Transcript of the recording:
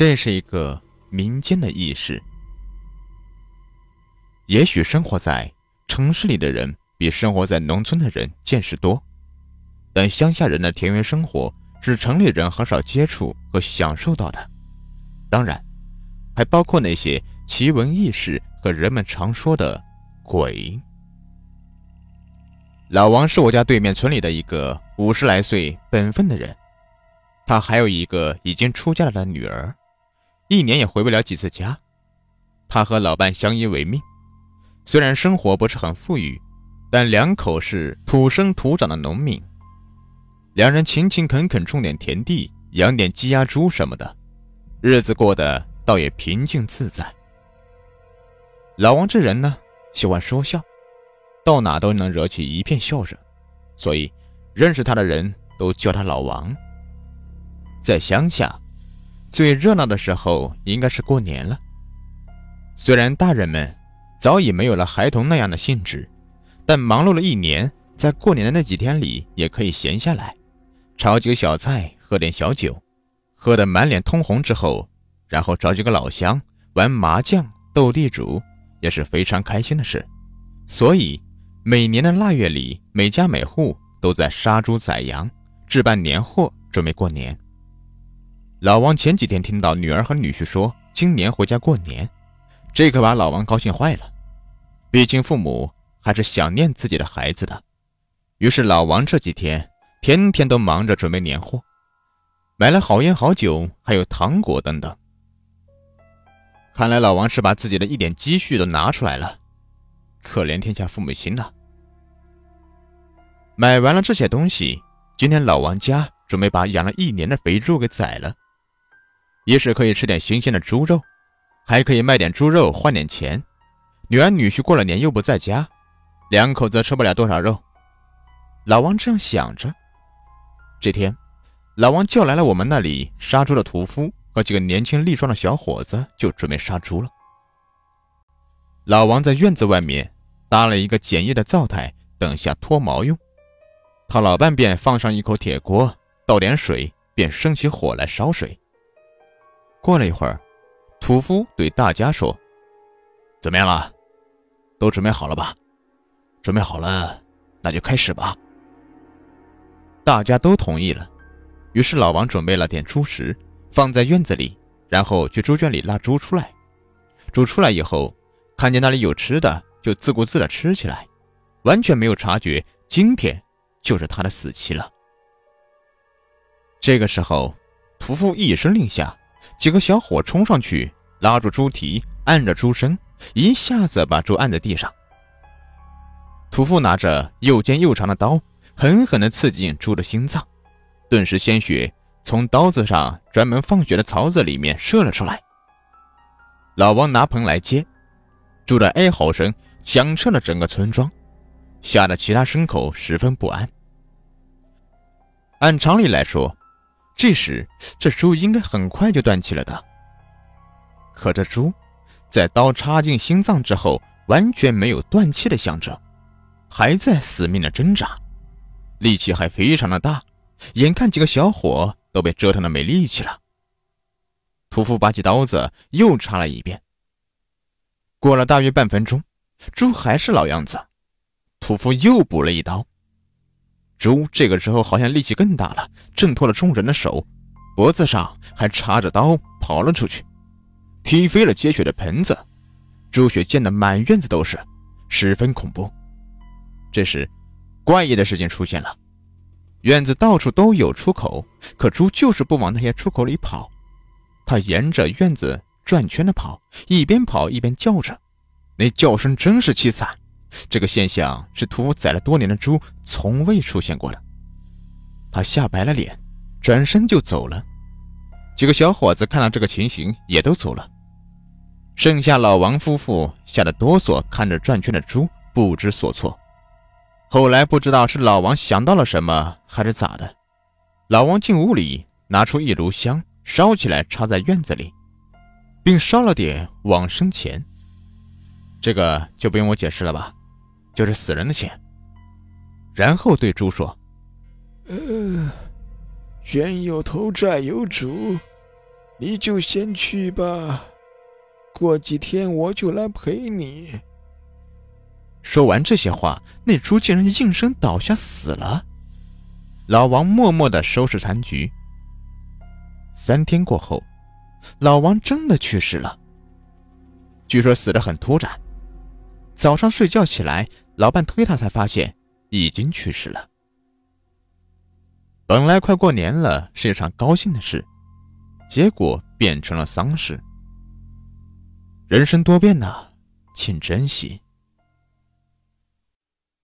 这是一个民间的意识。也许生活在城市里的人比生活在农村的人见识多，但乡下人的田园生活是城里人很少接触和享受到的。当然，还包括那些奇闻异事和人们常说的鬼。老王是我家对面村里的一个五十来岁、本分的人，他还有一个已经出嫁了的女儿，一年也回不了几次家。他和老伴相依为命，虽然生活不是很富裕，但两口是土生土长的农民，两人勤勤恳恳种点田地，养点鸡鸭猪什么的，日子过得倒也平静自在。老王这人呢，喜欢说笑。到哪都能惹起一片笑声，所以认识他的人都叫他老王。在乡下，最热闹的时候应该是过年了。虽然大人们早已没有了孩童那样的兴致，但忙碌了一年，在过年的那几天里也可以闲下来，炒几个小菜，喝点小酒，喝得满脸通红之后，然后找几个老乡玩麻将、斗地主，也是非常开心的事。所以。每年的腊月里，每家每户都在杀猪宰羊，置办年货，准备过年。老王前几天听到女儿和女婿说今年回家过年，这可把老王高兴坏了。毕竟父母还是想念自己的孩子的。于是老王这几天天天都忙着准备年货，买了好烟好酒，还有糖果等等。看来老王是把自己的一点积蓄都拿出来了。可怜天下父母心呐！买完了这些东西，今天老王家准备把养了一年的肥猪给宰了，一是可以吃点新鲜的猪肉，还可以卖点猪肉换点钱。女儿女婿过了年又不在家，两口子吃不了多少肉。老王这样想着。这天，老王叫来了我们那里杀猪的屠夫和几个年轻力壮的小伙子，就准备杀猪了。老王在院子外面搭了一个简易的灶台，等下脱毛用。他老伴便放上一口铁锅，倒点水，便生起火来烧水。过了一会儿，屠夫对大家说：“怎么样了？都准备好了吧？准备好了，那就开始吧。”大家都同意了。于是老王准备了点猪食，放在院子里，然后去猪圈里拉猪出来。猪出来以后。看见那里有吃的，就自顾自的吃起来，完全没有察觉今天就是他的死期了。这个时候，屠夫一声令下，几个小伙冲上去，拉住猪蹄，按着猪身，一下子把猪按在地上。屠夫拿着又尖又长的刀，狠狠地刺进猪的心脏，顿时鲜血从刀子上专门放血的槽子里面射了出来。老王拿盆来接。猪的哀嚎声响彻了整个村庄，吓得其他牲口十分不安。按常理来说，这时这猪应该很快就断气了的。可这猪在刀插进心脏之后，完全没有断气的象征，还在死命的挣扎，力气还非常的大。眼看几个小伙都被折腾的没力气了，屠夫拔起刀子又插了一遍。过了大约半分钟，猪还是老样子。屠夫又补了一刀，猪这个时候好像力气更大了，挣脱了众人的手，脖子上还插着刀，跑了出去，踢飞了接血的盆子，猪血溅得满院子都是，十分恐怖。这时，怪异的事情出现了，院子到处都有出口，可猪就是不往那些出口里跑，它沿着院子。转圈的跑，一边跑一边叫着，那叫声真是凄惨。这个现象是屠夫宰了多年的猪从未出现过的。他吓白了脸，转身就走了。几个小伙子看到这个情形，也都走了。剩下老王夫妇吓得哆嗦，看着转圈的猪，不知所措。后来不知道是老王想到了什么，还是咋的，老王进屋里拿出一炉香，烧起来，插在院子里。并烧了点往生钱，这个就不用我解释了吧，就是死人的钱。然后对猪说：“呃，冤有头债有主，你就先去吧，过几天我就来陪你。说完这些话，那猪竟然应声倒下死了。老王默默的收拾残局。三天过后，老王真的去世了。据说死得很突然，早上睡觉起来，老伴推他才发现已经去世了。本来快过年了，是一场高兴的事。结果变成了丧事。人生多变呐，请珍惜。